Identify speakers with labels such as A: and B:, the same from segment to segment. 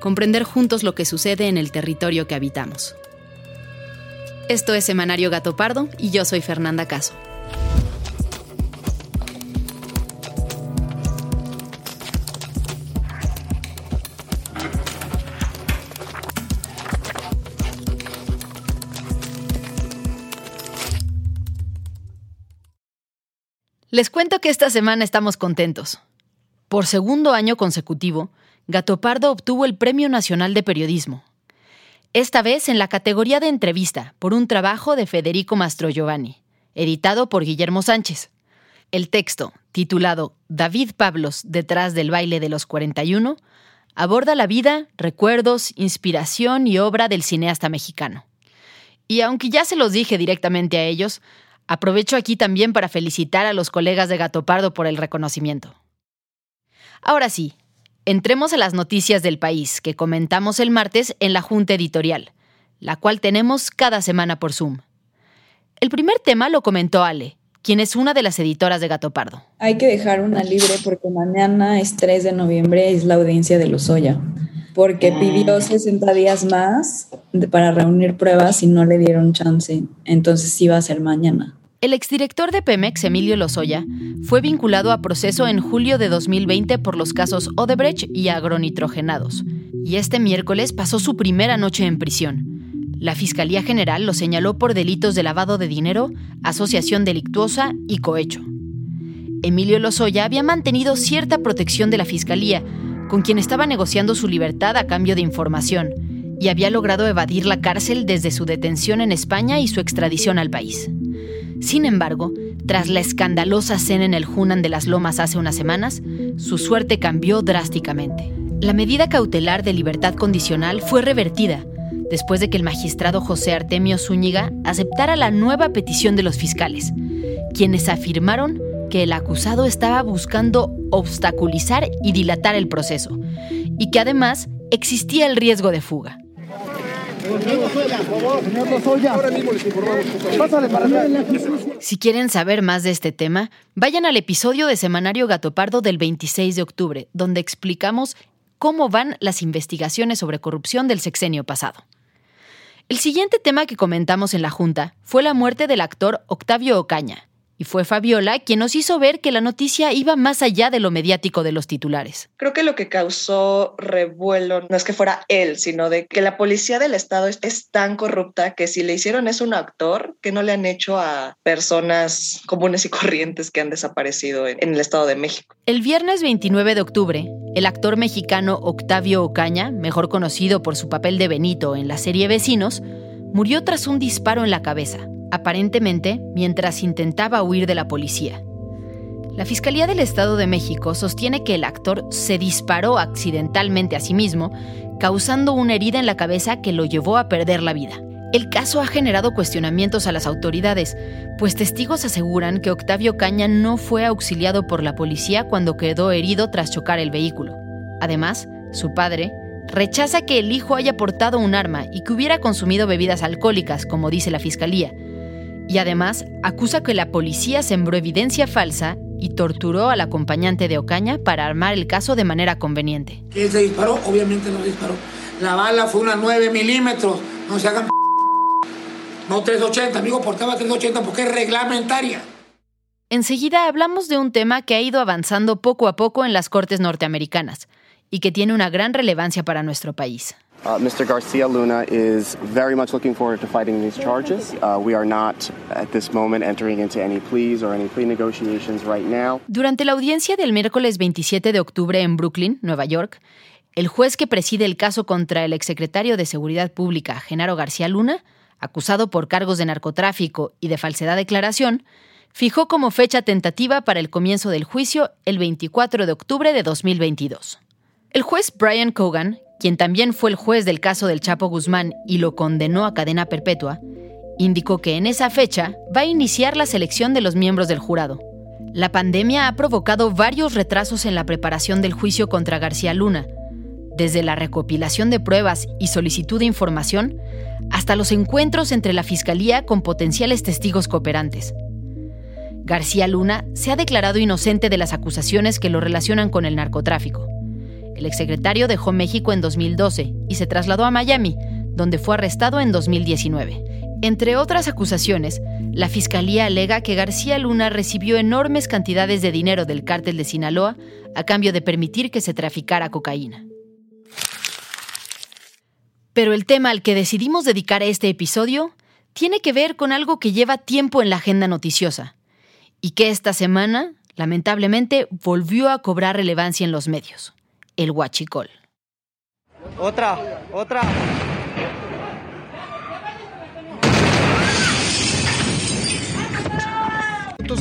A: comprender juntos lo que sucede en el territorio que habitamos. Esto es Semanario Gato Pardo y yo soy Fernanda Caso. Les cuento que esta semana estamos contentos. Por segundo año consecutivo, Gato Pardo obtuvo el Premio Nacional de Periodismo. Esta vez en la categoría de entrevista por un trabajo de Federico Mastro Giovanni, editado por Guillermo Sánchez. El texto, titulado David Pablos detrás del baile de los 41, aborda la vida, recuerdos, inspiración y obra del cineasta mexicano. Y aunque ya se los dije directamente a ellos, aprovecho aquí también para felicitar a los colegas de Gato Pardo por el reconocimiento. Ahora sí, Entremos a las noticias del país que comentamos el martes en la Junta Editorial, la cual tenemos cada semana por Zoom. El primer tema lo comentó Ale, quien es una de las editoras de Gato Pardo.
B: Hay que dejar una libre porque mañana es 3 de noviembre, es la audiencia de Lozoya, porque pidió 60 días más para reunir pruebas y no le dieron chance, entonces va a ser mañana.
A: El exdirector de Pemex, Emilio Lozoya, fue vinculado a proceso en julio de 2020 por los casos Odebrecht y agronitrogenados, y este miércoles pasó su primera noche en prisión. La Fiscalía General lo señaló por delitos de lavado de dinero, asociación delictuosa y cohecho. Emilio Lozoya había mantenido cierta protección de la Fiscalía, con quien estaba negociando su libertad a cambio de información, y había logrado evadir la cárcel desde su detención en España y su extradición al país. Sin embargo, tras la escandalosa cena en el Hunan de las Lomas hace unas semanas, su suerte cambió drásticamente. La medida cautelar de libertad condicional fue revertida después de que el magistrado José Artemio Zúñiga aceptara la nueva petición de los fiscales, quienes afirmaron que el acusado estaba buscando obstaculizar y dilatar el proceso, y que además existía el riesgo de fuga. Si quieren saber más de este tema, vayan al episodio de Semanario Gatopardo del 26 de octubre, donde explicamos cómo van las investigaciones sobre corrupción del sexenio pasado. El siguiente tema que comentamos en la Junta fue la muerte del actor Octavio Ocaña, y fue Fabiola quien nos hizo ver que la noticia iba más allá de lo mediático de los titulares.
C: Creo que lo que causó revuelo no es que fuera él, sino de que la policía del Estado es, tan corrupta que si le hicieron eso a un actor, que no le han hecho a personas comunes y corrientes que han desaparecido en, en el Estado de México.
A: El viernes 29 de octubre, el actor mexicano Octavio Ocaña, mejor conocido por su papel de Benito en la serie Vecinos, murió tras un disparo en la cabeza aparentemente mientras intentaba huir de la policía. La Fiscalía del Estado de México sostiene que el actor se disparó accidentalmente a sí mismo, causando una herida en la cabeza que lo llevó a perder la vida. El caso ha generado cuestionamientos a las autoridades, pues testigos aseguran que Octavio Caña no fue auxiliado por la policía cuando quedó herido tras chocar el vehículo. Además, su padre rechaza que el hijo haya portado un arma y que hubiera consumido bebidas alcohólicas, como dice la fiscalía, y además acusa que la policía sembró evidencia falsa y torturó al acompañante de Ocaña para armar el caso de manera conveniente.
D: ¿Quién se disparó? Obviamente no disparó. La bala fue una 9 milímetros. No se hagan no 380, amigo, portaba 380 porque es reglamentaria.
A: Enseguida hablamos de un tema que ha ido avanzando poco a poco en las cortes norteamericanas y que tiene una gran relevancia para nuestro país.
E: Uh, Mr. Garcia Luna is very much looking forward to fighting these charges. Uh, we are not at this moment entering into any pleas or any plea negotiations right now.
A: Durante la audiencia del miércoles 27 de octubre en Brooklyn, Nueva York, el juez que preside el caso contra el exsecretario de Seguridad Pública, Genaro García Luna, acusado por cargos de narcotráfico y de falsedad de declaración, fijó como fecha tentativa para el comienzo del juicio el 24 de octubre de 2022. El juez Brian Cogan, quien también fue el juez del caso del Chapo Guzmán y lo condenó a cadena perpetua, indicó que en esa fecha va a iniciar la selección de los miembros del jurado. La pandemia ha provocado varios retrasos en la preparación del juicio contra García Luna, desde la recopilación de pruebas y solicitud de información hasta los encuentros entre la Fiscalía con potenciales testigos cooperantes. García Luna se ha declarado inocente de las acusaciones que lo relacionan con el narcotráfico. El exsecretario dejó México en 2012 y se trasladó a Miami, donde fue arrestado en 2019. Entre otras acusaciones, la Fiscalía alega que García Luna recibió enormes cantidades de dinero del cártel de Sinaloa a cambio de permitir que se traficara cocaína. Pero el tema al que decidimos dedicar este episodio tiene que ver con algo que lleva tiempo en la agenda noticiosa y que esta semana, lamentablemente, volvió a cobrar relevancia en los medios, el huachicol.
F: Otra, otra.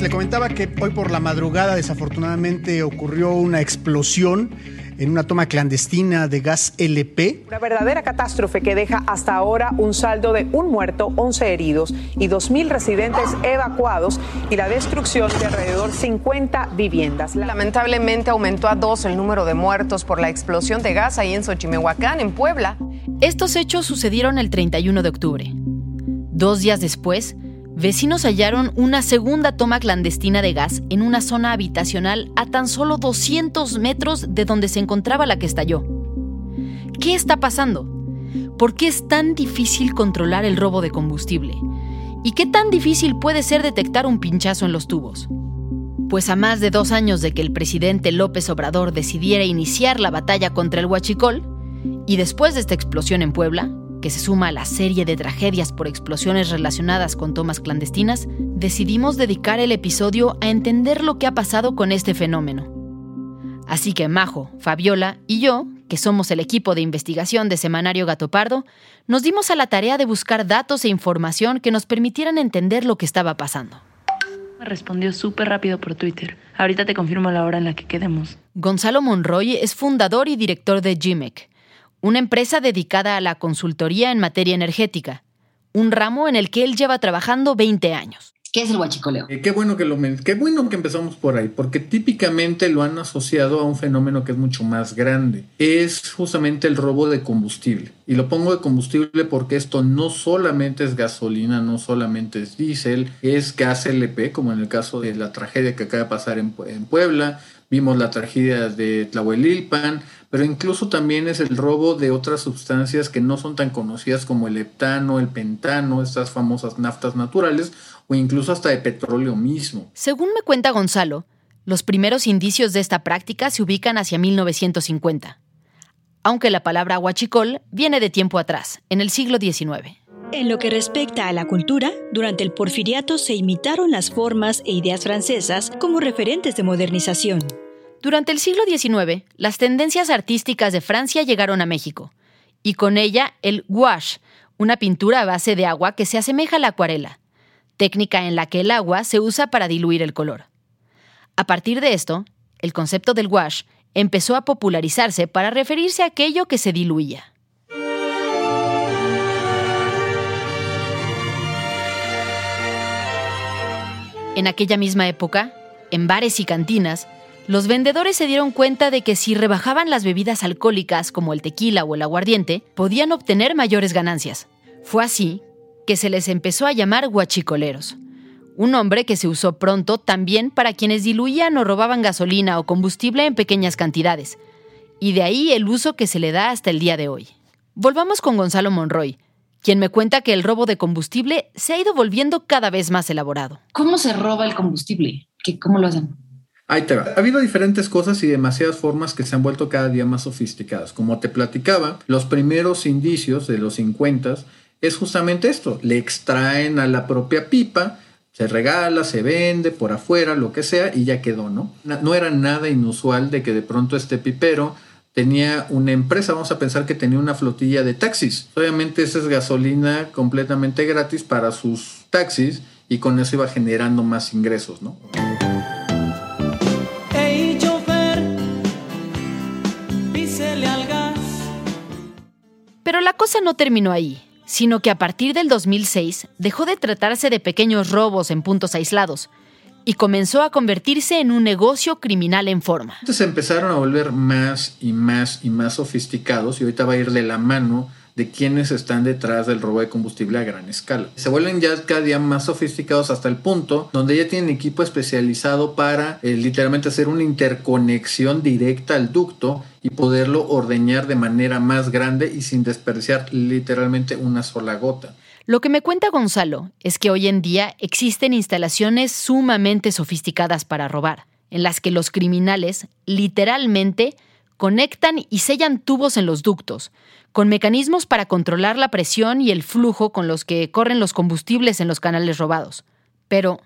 G: Le comentaba que hoy por la madrugada desafortunadamente ocurrió una explosión en una toma clandestina de gas LP.
H: Una verdadera catástrofe que deja hasta ahora un saldo de un muerto, 11 heridos y 2.000 residentes evacuados y la destrucción de alrededor 50 viviendas.
I: Lamentablemente aumentó a dos el número de muertos por la explosión de gas ahí en Xochimehuacán, en Puebla.
A: Estos hechos sucedieron el 31 de octubre. Dos días después, vecinos hallaron una segunda toma clandestina de gas en una zona habitacional a tan solo 200 metros de donde se encontraba la que estalló. ¿Qué está pasando? ¿Por qué es tan difícil controlar el robo de combustible? ¿Y qué tan difícil puede ser detectar un pinchazo en los tubos? Pues a más de dos años de que el presidente López Obrador decidiera iniciar la batalla contra el huachicol, y después de esta explosión en Puebla, que se suma a la serie de tragedias por explosiones relacionadas con tomas clandestinas, decidimos dedicar el episodio a entender lo que ha pasado con este fenómeno. Así que Majo, Fabiola y yo, que somos el equipo de investigación de Semanario Gato Pardo, nos dimos a la tarea de buscar datos e información que nos permitieran entender lo que estaba pasando.
J: Me respondió súper rápido por Twitter. Ahorita te confirmo la hora en la que quedemos.
A: Gonzalo Monroy es fundador y director de GIMEC, una empresa dedicada a la consultoría en materia energética, un ramo en el que él lleva trabajando 20 años.
K: ¿Qué es el huachicoleo?
L: Eh, qué, bueno que lo, qué bueno que empezamos por ahí, porque típicamente lo han asociado a un fenómeno que es mucho más grande. Es justamente el robo de combustible. Y lo pongo de combustible porque esto no solamente es gasolina, no solamente es diésel, es gas LP, como en el caso de la tragedia que acaba de pasar en, en Puebla. Vimos la tragedia de Tlahuelilpan, pero incluso también es el robo de otras sustancias que no son tan conocidas como el heptano, el pentano, estas famosas naftas naturales, o incluso hasta de petróleo mismo.
A: Según me cuenta Gonzalo, los primeros indicios de esta práctica se ubican hacia 1950, aunque la palabra huachicol viene de tiempo atrás, en el siglo XIX.
M: En lo que respecta a la cultura, durante el porfiriato se imitaron las formas e ideas francesas como referentes de modernización.
A: Durante el siglo XIX, las tendencias artísticas de Francia llegaron a México, y con ella el gouache, una pintura a base de agua que se asemeja a la acuarela, técnica en la que el agua se usa para diluir el color. A partir de esto, el concepto del gouache empezó a popularizarse para referirse a aquello que se diluía. En aquella misma época, en bares y cantinas, los vendedores se dieron cuenta de que si rebajaban las bebidas alcohólicas como el tequila o el aguardiente, podían obtener mayores ganancias. Fue así que se les empezó a llamar guachicoleros, un nombre que se usó pronto también para quienes diluían o robaban gasolina o combustible en pequeñas cantidades, y de ahí el uso que se le da hasta el día de hoy. Volvamos con Gonzalo Monroy, quien me cuenta que el robo de combustible se ha ido volviendo cada vez más elaborado.
K: ¿Cómo se roba el combustible? ¿Qué, ¿Cómo lo hacen?
L: Ahí te va. Ha habido diferentes cosas y demasiadas formas que se han vuelto cada día más sofisticadas. Como te platicaba, los primeros indicios de los 50 es justamente esto. Le extraen a la propia pipa, se regala, se vende por afuera, lo que sea, y ya quedó, ¿no? No era nada inusual de que de pronto este pipero tenía una empresa, vamos a pensar que tenía una flotilla de taxis. Obviamente esa es gasolina completamente gratis para sus taxis y con eso iba generando más ingresos, ¿no?
A: Pero la cosa no terminó ahí, sino que a partir del 2006 dejó de tratarse de pequeños robos en puntos aislados y comenzó a convertirse en un negocio criminal en forma.
L: Entonces empezaron a volver más y más y más sofisticados y ahorita va a ir de la mano de quienes están detrás del robo de combustible a gran escala. Se vuelven ya cada día más sofisticados hasta el punto donde ya tienen equipo especializado para eh, literalmente hacer una interconexión directa al ducto y poderlo ordeñar de manera más grande y sin desperdiciar literalmente una sola gota.
A: Lo que me cuenta Gonzalo es que hoy en día existen instalaciones sumamente sofisticadas para robar, en las que los criminales literalmente conectan y sellan tubos en los ductos, con mecanismos para controlar la presión y el flujo con los que corren los combustibles en los canales robados. Pero,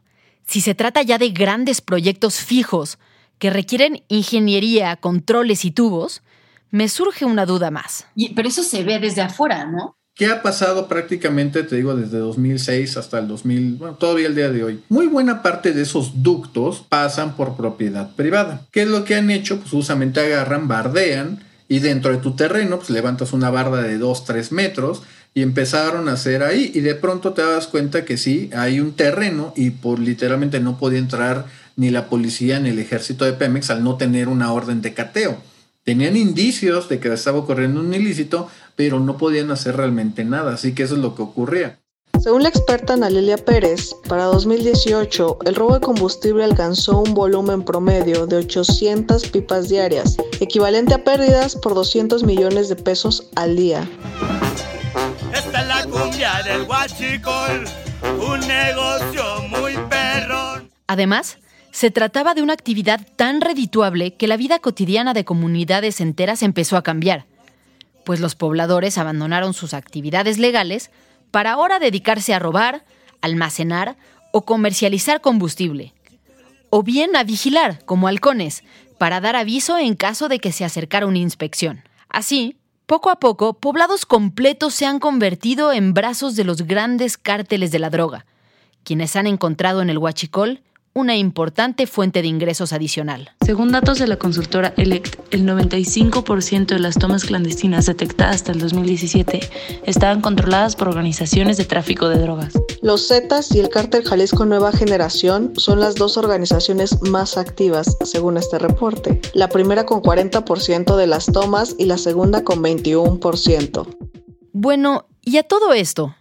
A: si se trata ya de grandes proyectos fijos que requieren ingeniería, controles y tubos, me surge una duda más.
K: pero eso se ve desde afuera, ¿no?
L: ¿Qué ha pasado prácticamente, te digo, desde 2006 hasta el 2000, bueno, todavía el día de hoy? Muy buena parte de esos ductos pasan por propiedad privada. ¿Qué es lo que han hecho? Pues justamente agarran, bardean y dentro de tu terreno, pues levantas una barda de 2, 3 metros y empezaron a hacer ahí y de pronto te das cuenta que sí, hay un terreno y por literalmente no podía entrar ni la policía ni el ejército de Pemex al no tener una orden de cateo. Tenían indicios de que estaba ocurriendo un ilícito, pero no podían hacer realmente nada, así que eso es lo que ocurría.
N: Según la experta Ana Pérez, para 2018 el robo de combustible alcanzó un volumen promedio de 800 pipas diarias, equivalente a pérdidas por 200 millones de pesos al día.
O: Esta es la cumbia del huachicol, un negocio muy perrón.
A: Además, se trataba de una actividad tan redituable que la vida cotidiana de comunidades enteras empezó a cambiar, pues los pobladores abandonaron sus actividades legales para ahora dedicarse a robar, almacenar o comercializar combustible. O bien a vigilar, como halcones, para dar aviso en caso de que se acercara una inspección. Así, poco a poco, poblados completos se han convertido en brazos de los grandes cárteles de la droga, quienes han encontrado en el huachicol una importante fuente de ingresos adicional.
J: Según datos de la consultora Elect, el 95% de las tomas clandestinas detectadas hasta el 2017 estaban controladas por organizaciones de tráfico de drogas.
N: Los Zetas y el Cártel Jalisco Nueva Generación son las dos organizaciones más activas, según este reporte. La primera con 40% de las tomas y la segunda con 21%.
A: Bueno, y a todo esto,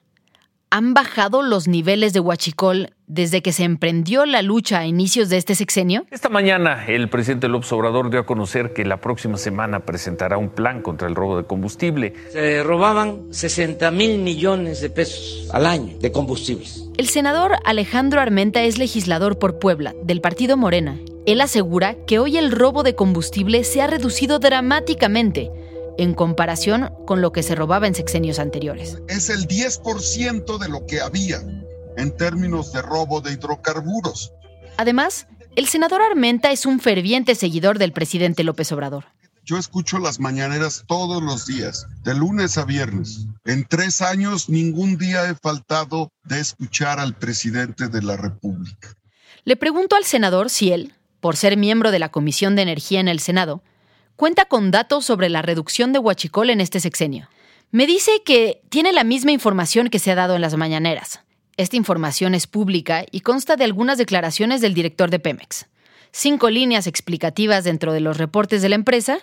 A: ¿Han bajado los niveles de huachicol desde que se emprendió la lucha a inicios de este sexenio?
P: Esta mañana el presidente López Obrador dio a conocer que la próxima semana presentará un plan contra el robo de combustible.
Q: Se robaban 60 mil millones de pesos al año de combustibles.
A: El senador Alejandro Armenta es legislador por Puebla, del partido Morena. Él asegura que hoy el robo de combustible se ha reducido dramáticamente en comparación con lo que se robaba en sexenios anteriores.
R: Es el 10% de lo que había en términos de robo de hidrocarburos.
A: Además, el senador Armenta es un ferviente seguidor del presidente López Obrador.
R: Yo escucho las mañaneras todos los días, de lunes a viernes. En tres años ningún día he faltado de escuchar al presidente de la República.
A: Le pregunto al senador si él, por ser miembro de la Comisión de Energía en el Senado, cuenta con datos sobre la reducción de huachicol en este sexenio. Me dice que tiene la misma información que se ha dado en las mañaneras. Esta información es pública y consta de algunas declaraciones del director de Pemex, cinco líneas explicativas dentro de los reportes de la empresa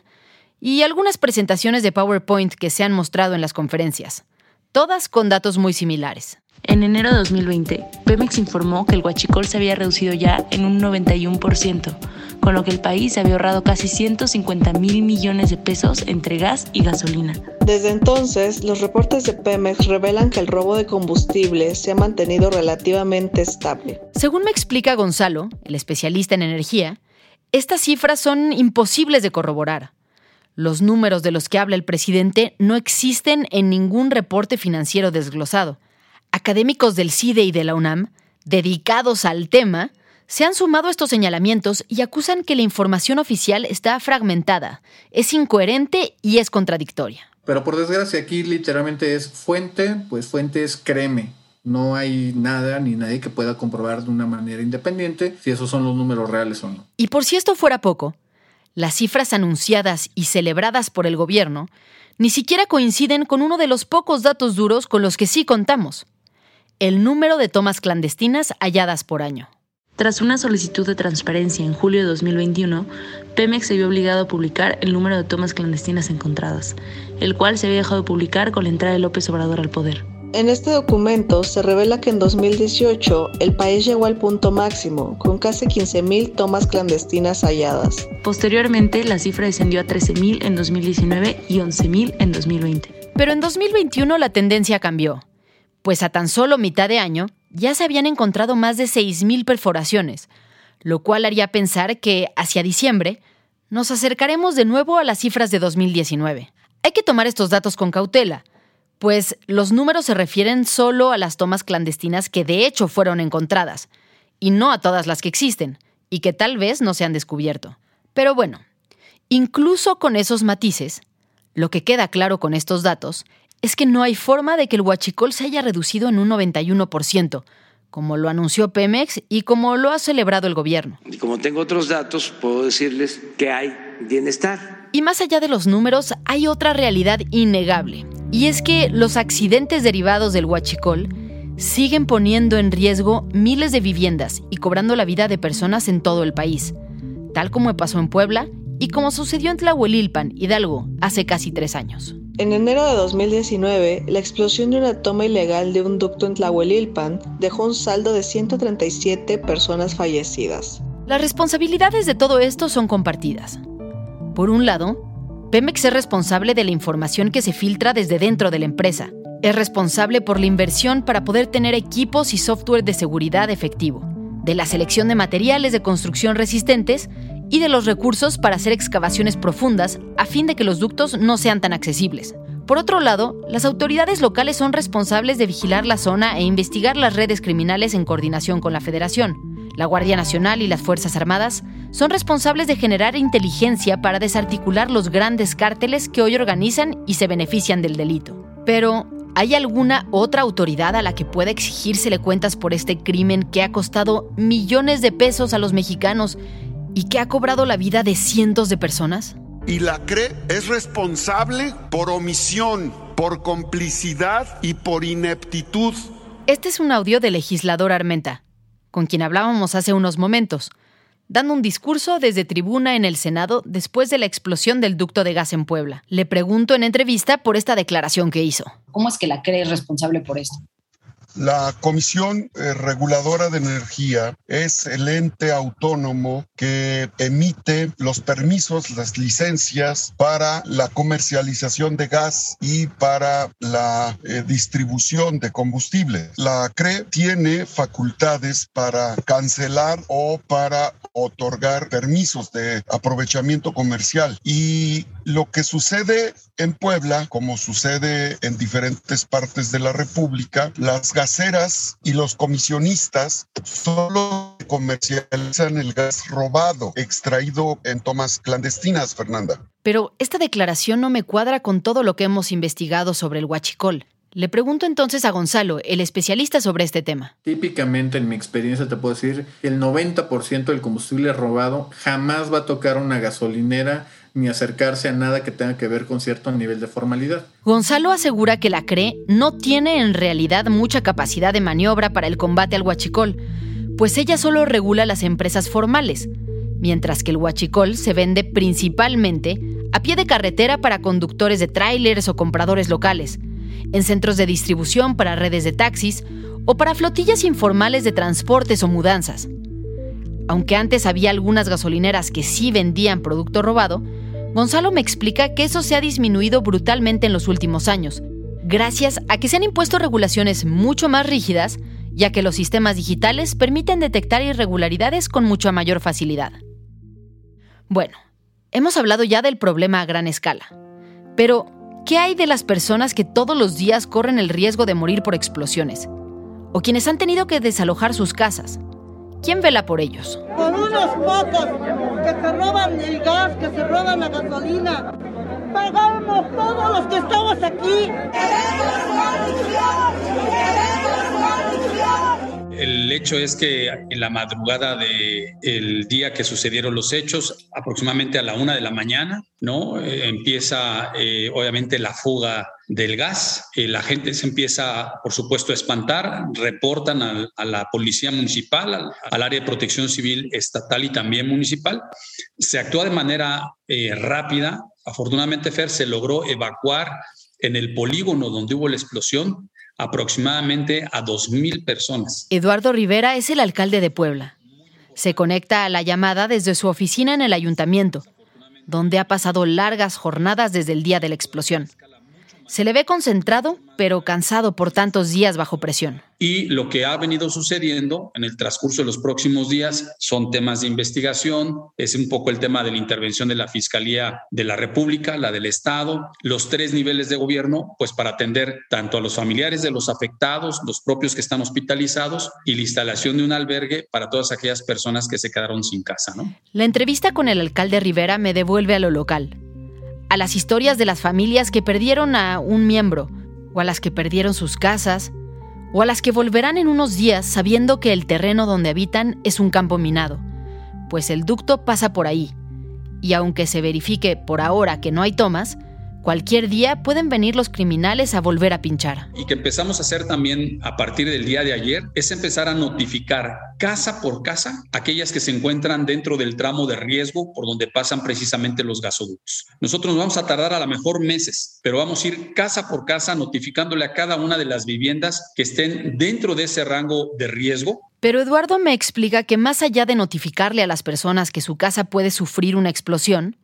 A: y algunas presentaciones de PowerPoint que se han mostrado en las conferencias, todas con datos muy similares.
J: En enero de 2020, Pemex informó que el huachicol se había reducido ya en un 91%, con lo que el país se había ahorrado casi 150 mil millones de pesos entre gas y gasolina.
N: Desde entonces, los reportes de Pemex revelan que el robo de combustible se ha mantenido relativamente estable.
A: Según me explica Gonzalo, el especialista en energía, estas cifras son imposibles de corroborar. Los números de los que habla el presidente no existen en ningún reporte financiero desglosado. Académicos del CIDE y de la UNAM, dedicados al tema, se han sumado a estos señalamientos y acusan que la información oficial está fragmentada, es incoherente y es contradictoria.
L: Pero por desgracia aquí literalmente es fuente, pues fuente es créeme. No hay nada ni nadie que pueda comprobar de una manera independiente si esos son los números reales o no.
A: Y por si esto fuera poco, las cifras anunciadas y celebradas por el gobierno ni siquiera coinciden con uno de los pocos datos duros con los que sí contamos, el número de tomas clandestinas halladas por año.
J: Tras una solicitud de transparencia en julio de 2021, Pemex se vio obligado a publicar el número de tomas clandestinas encontradas, el cual se había dejado de publicar con la entrada de López Obrador al poder.
N: En este documento se revela que en 2018 el país llegó al punto máximo, con casi 15.000 tomas clandestinas halladas.
J: Posteriormente, la cifra descendió a 13.000 en 2019 y 11.000 en 2020.
A: Pero en 2021 la tendencia cambió, pues a tan solo mitad de año ya se habían encontrado más de 6.000 perforaciones, lo cual haría pensar que hacia diciembre nos acercaremos de nuevo a las cifras de 2019. Hay que tomar estos datos con cautela, pues los números se refieren solo a las tomas clandestinas que de hecho fueron encontradas, y no a todas las que existen, y que tal vez no se han descubierto. Pero bueno, incluso con esos matices, lo que queda claro con estos datos es que no hay forma de que el huachicol se haya reducido en un 91%, como lo anunció Pemex y como lo ha celebrado el gobierno.
Q: Y como tengo otros datos, puedo decirles que hay bienestar.
A: Y más allá de los números, hay otra realidad innegable, y es que los accidentes derivados del huachicol siguen poniendo en riesgo miles de viviendas y cobrando la vida de personas en todo el país, tal como pasó en Puebla y como sucedió en Tlahuelilpan, Hidalgo, hace casi tres años.
N: En enero de 2019, la explosión de una toma ilegal de un ducto en Tlahuelilpan dejó un saldo de 137 personas fallecidas.
A: Las responsabilidades de todo esto son compartidas. Por un lado, Pemex es responsable de la información que se filtra desde dentro de la empresa. Es responsable por la inversión para poder tener equipos y software de seguridad efectivo, de la selección de materiales de construcción resistentes y de los recursos para hacer excavaciones profundas a fin de que los ductos no sean tan accesibles. Por otro lado, las autoridades locales son responsables de vigilar la zona e investigar las redes criminales en coordinación con la Federación. La Guardia Nacional y las Fuerzas Armadas son responsables de generar inteligencia para desarticular los grandes cárteles que hoy organizan y se benefician del delito. Pero, ¿hay alguna otra autoridad a la que pueda exigírsele cuentas por este crimen que ha costado millones de pesos a los mexicanos y que ha cobrado la vida de cientos de personas?
R: Y la CRE es responsable por omisión, por complicidad y por ineptitud.
A: Este es un audio del legislador Armenta, con quien hablábamos hace unos momentos, dando un discurso desde tribuna en el Senado después de la explosión del ducto de gas en Puebla. Le pregunto en entrevista por esta declaración que hizo.
K: ¿Cómo es que la CRE es responsable por esto?
R: La Comisión eh, Reguladora de Energía es el ente autónomo que emite los permisos, las licencias para la comercialización de gas y para la eh, distribución de combustible. La CRE tiene facultades para cancelar o para otorgar permisos de aprovechamiento comercial y lo que sucede en Puebla, como sucede en diferentes partes de la República, las gaseras y los comisionistas solo comercializan el gas robado, extraído en tomas clandestinas, Fernanda.
A: Pero esta declaración no me cuadra con todo lo que hemos investigado sobre el huachicol. Le pregunto entonces a Gonzalo, el especialista sobre este tema.
L: Típicamente en mi experiencia te puedo decir, el 90% del combustible robado jamás va a tocar una gasolinera ni acercarse a nada que tenga que ver con cierto nivel de formalidad.
A: Gonzalo asegura que la CRE no tiene en realidad mucha capacidad de maniobra para el combate al huachicol, pues ella solo regula las empresas formales, mientras que el huachicol se vende principalmente a pie de carretera para conductores de tráilers o compradores locales, en centros de distribución para redes de taxis o para flotillas informales de transportes o mudanzas. Aunque antes había algunas gasolineras que sí vendían producto robado, Gonzalo me explica que eso se ha disminuido brutalmente en los últimos años, gracias a que se han impuesto regulaciones mucho más rígidas, ya que los sistemas digitales permiten detectar irregularidades con mucha mayor facilidad. Bueno, hemos hablado ya del problema a gran escala, pero ¿qué hay de las personas que todos los días corren el riesgo de morir por explosiones? O quienes han tenido que desalojar sus casas. ¿Quién vela por ellos?
S: Con unos pocos que se roban el gas, que se roban la gasolina. Pagamos todos los que estamos aquí.
T: El hecho es que en la madrugada del día que sucedieron los hechos, aproximadamente a la una de la mañana, ¿no? Eh, empieza eh, obviamente la fuga del gas. Eh, la gente se empieza, por supuesto, a espantar, reportan a la policía municipal, al, al, área de protección civil estatal y también municipal. Se actúa de manera rápida. Afortunadamente, Fer se logró evacuar en el polígono donde hubo la explosión aproximadamente a 2.000 personas.
A: Eduardo Rivera es el alcalde de Puebla. Se conecta a la llamada desde su oficina en el ayuntamiento, donde ha pasado largas jornadas desde el día de la explosión. Se le ve concentrado, pero cansado por tantos días bajo presión.
T: Y lo que ha venido sucediendo en el transcurso de los próximos días son temas de investigación, es un poco el tema de la intervención de la Fiscalía de la República, la del Estado, los tres niveles de gobierno, pues para atender tanto a los familiares de los afectados, los propios que están hospitalizados y la instalación de un albergue para todas aquellas personas que se quedaron sin casa.
A: La entrevista con el alcalde Rivera me devuelve a lo local a las historias de las familias que perdieron a un miembro, o a las que perdieron sus casas, o a las que volverán en unos días sabiendo que el terreno donde habitan es un campo minado, pues el ducto pasa por ahí, y aunque se verifique por ahora que no hay tomas, Cualquier día pueden venir los criminales a volver a pinchar.
T: Y que empezamos a hacer también a partir del día de ayer es empezar a notificar casa por casa aquellas que se encuentran dentro del tramo de riesgo por donde pasan precisamente los gasoductos. Nosotros nos vamos a tardar a lo mejor meses, pero vamos a ir casa por casa notificándole a cada una de las viviendas que estén dentro de ese rango de riesgo
A: pero Eduardo me explica que más allá de notificarle a las personas que su casa puede sufrir una explosión,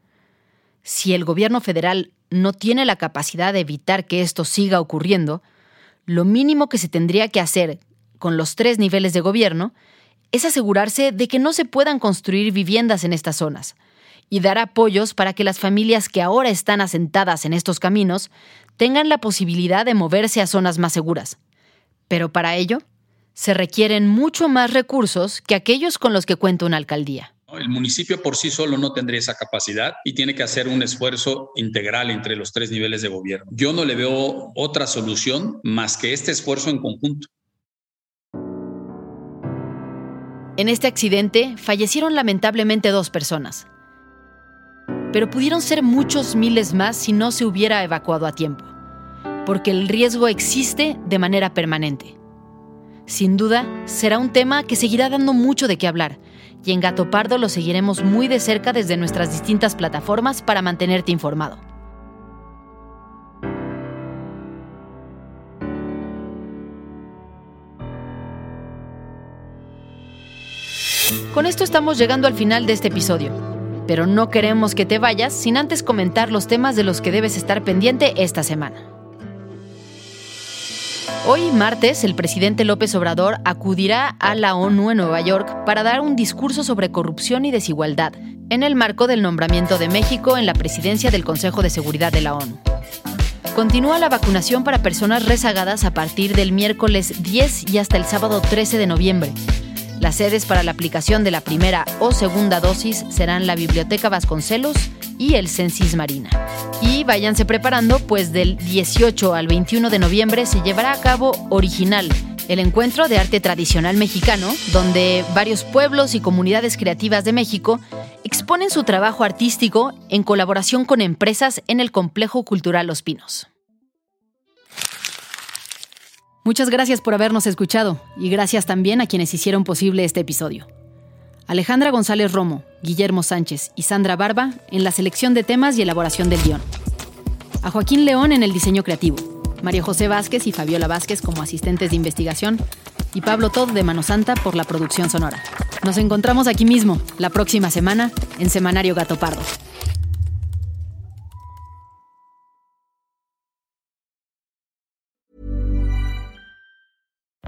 A: si el gobierno federal no tiene la capacidad de evitar que esto siga ocurriendo, lo mínimo que se tendría que hacer con los tres niveles de gobierno es asegurarse de que no se puedan construir viviendas en estas zonas y dar apoyos para que las familias que ahora están asentadas en estos caminos tengan la posibilidad de moverse a zonas más seguras. Pero para ello, se requieren mucho más recursos que aquellos con los que cuenta una alcaldía.
T: El municipio por sí solo no tendría esa capacidad y tiene que hacer un esfuerzo integral entre los tres niveles de gobierno. Yo no le veo otra solución más que este esfuerzo en conjunto.
A: En este accidente fallecieron lamentablemente dos personas, pero pudieron ser muchos miles más si no se hubiera evacuado a tiempo, porque el riesgo existe de manera permanente. Sin duda, será un tema que seguirá dando mucho de qué hablar y en Gato Pardo lo seguiremos muy de cerca desde nuestras distintas plataformas para mantenerte informado. Con esto estamos llegando al final de este episodio, pero no queremos que te vayas sin antes comentar los temas de los que debes estar pendiente esta semana. Hoy, martes, el presidente López Obrador acudirá a la ONU en Nueva York para dar un discurso sobre corrupción y desigualdad, en el marco del nombramiento de México en la presidencia del Consejo de Seguridad de la ONU. Continúa la vacunación para personas rezagadas a partir del miércoles 10 y hasta el sábado 13 de noviembre. Las sedes para la aplicación de la primera o segunda dosis serán la Biblioteca Vasconcelos y el Censis Marina. Y váyanse preparando, pues del 18 al 21 de noviembre se llevará a cabo Original, el encuentro de arte tradicional mexicano, donde varios pueblos y comunidades creativas de México exponen su trabajo artístico en colaboración con empresas en el Complejo Cultural Los Pinos. Muchas gracias por habernos escuchado y gracias también a quienes hicieron posible este episodio. Alejandra González Romo, Guillermo Sánchez y Sandra Barba en la selección de temas y elaboración del guion. A Joaquín León en el diseño creativo. María José Vázquez y Fabiola Vázquez como asistentes de investigación. y Pablo Todd de Mano Santa por la producción sonora. Nos encontramos aquí mismo, la próxima semana, en Semanario Gato Pardo.